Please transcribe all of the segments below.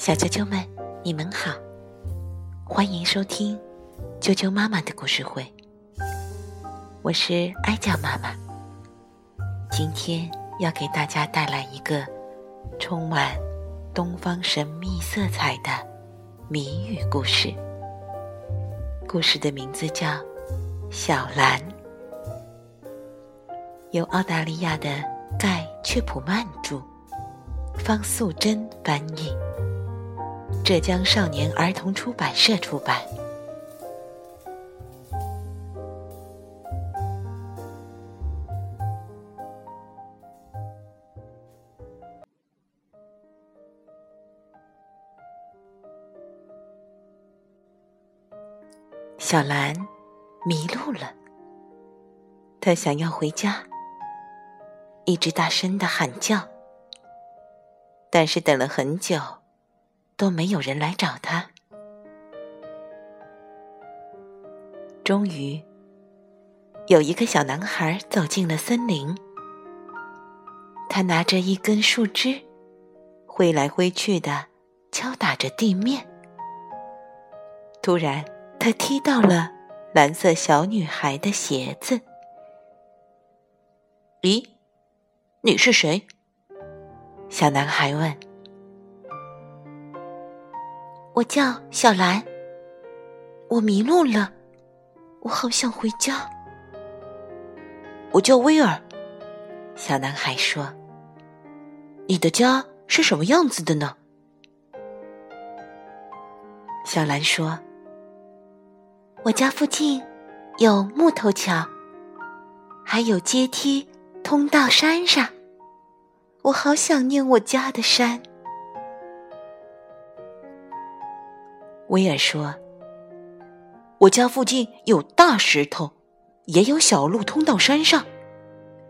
小啾啾们，你们好，欢迎收听啾啾妈妈的故事会。我是哀酱妈妈，今天要给大家带来一个充满东方神秘色彩的谜语故事。故事的名字叫《小蓝》，由澳大利亚的盖·雀普曼著，方素珍翻译，浙江少年儿童出版社出版。小兰迷路了，她想要回家，一直大声的喊叫，但是等了很久，都没有人来找他。终于，有一个小男孩走进了森林，他拿着一根树枝，挥来挥去的敲打着地面。突然，他踢到了蓝色小女孩的鞋子。咦，你是谁？小男孩问。我叫小兰。我迷路了，我好想回家。我叫威尔。小男孩说：“你的家是什么样子的呢？”小兰说。我家附近有木头桥，还有阶梯通到山上。我好想念我家的山。威尔说：“我家附近有大石头，也有小路通到山上，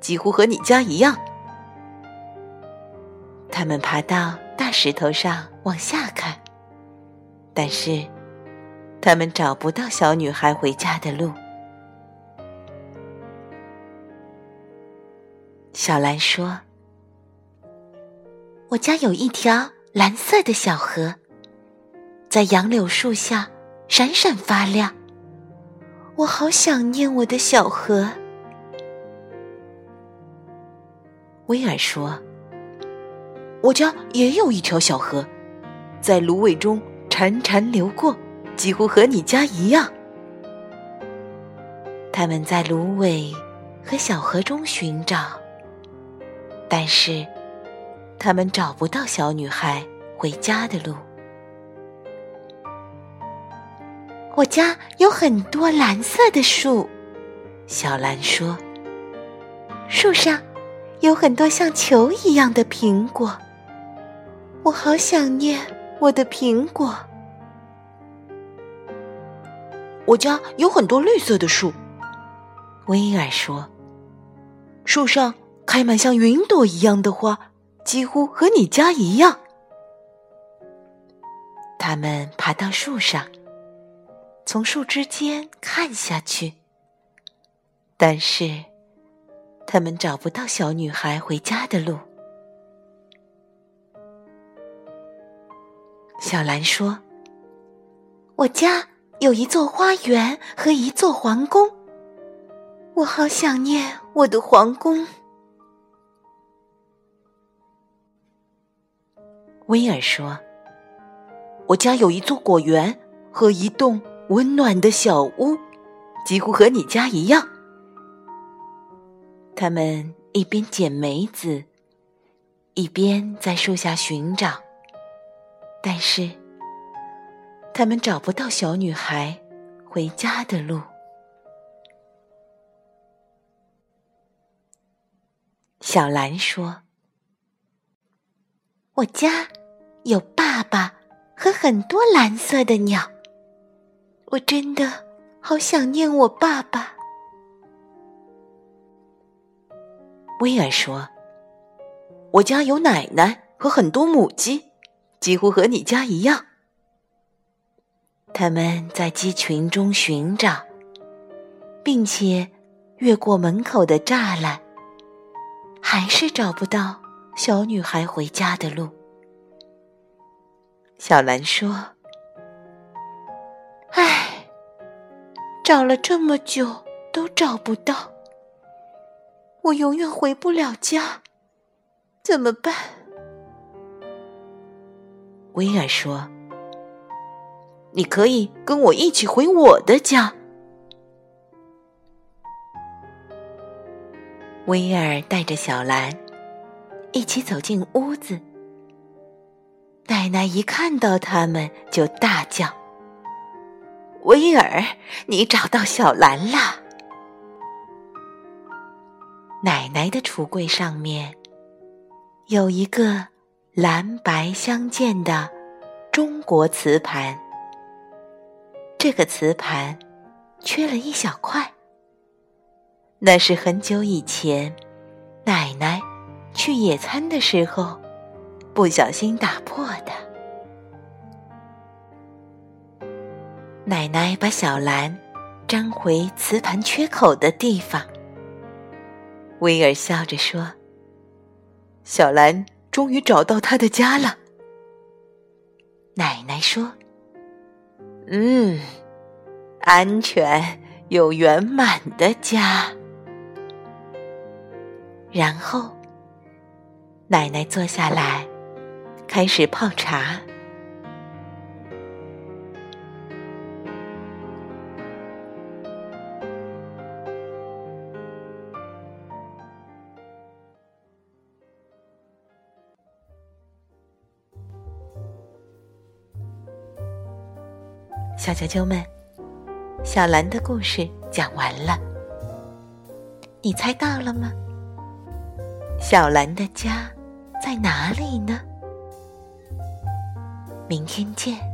几乎和你家一样。”他们爬到大石头上往下看，但是。他们找不到小女孩回家的路。小兰说：“我家有一条蓝色的小河，在杨柳树下闪闪发亮。我好想念我的小河。”威尔说：“我家也有一条小河，在芦苇中潺潺流过。”几乎和你家一样。他们在芦苇和小河中寻找，但是他们找不到小女孩回家的路。我家有很多蓝色的树，小兰说。树上有很多像球一样的苹果，我好想念我的苹果。我家有很多绿色的树，威尔说：“树上开满像云朵一样的花，几乎和你家一样。”他们爬到树上，从树枝间看下去，但是他们找不到小女孩回家的路。小兰说：“我家。”有一座花园和一座皇宫，我好想念我的皇宫。威尔说：“我家有一座果园和一栋温暖的小屋，几乎和你家一样。”他们一边捡梅子，一边在树下寻找，但是。他们找不到小女孩回家的路。小兰说：“我家有爸爸和很多蓝色的鸟，我真的好想念我爸爸。”威尔说：“我家有奶奶和很多母鸡，几乎和你家一样。”他们在鸡群中寻找，并且越过门口的栅栏，还是找不到小女孩回家的路。小兰说：“唉，找了这么久都找不到，我永远回不了家，怎么办？”威尔说：“你可以跟我一起回我的家。”威尔带着小兰一起走进屋子。奶奶一看到他们，就大叫：“威尔，你找到小兰啦！”奶奶的橱柜上面有一个蓝白相间的中国瓷盘，这个瓷盘缺了一小块，那是很久以前奶奶去野餐的时候。不小心打破的。奶奶把小兰粘回瓷盘缺口的地方。威尔笑着说：“小兰终于找到她的家了。”奶奶说：“嗯，安全又圆满的家。”然后，奶奶坐下来。开始泡茶。小啾啾们，小兰的故事讲完了，你猜到了吗？小兰的家在哪里呢？明天见。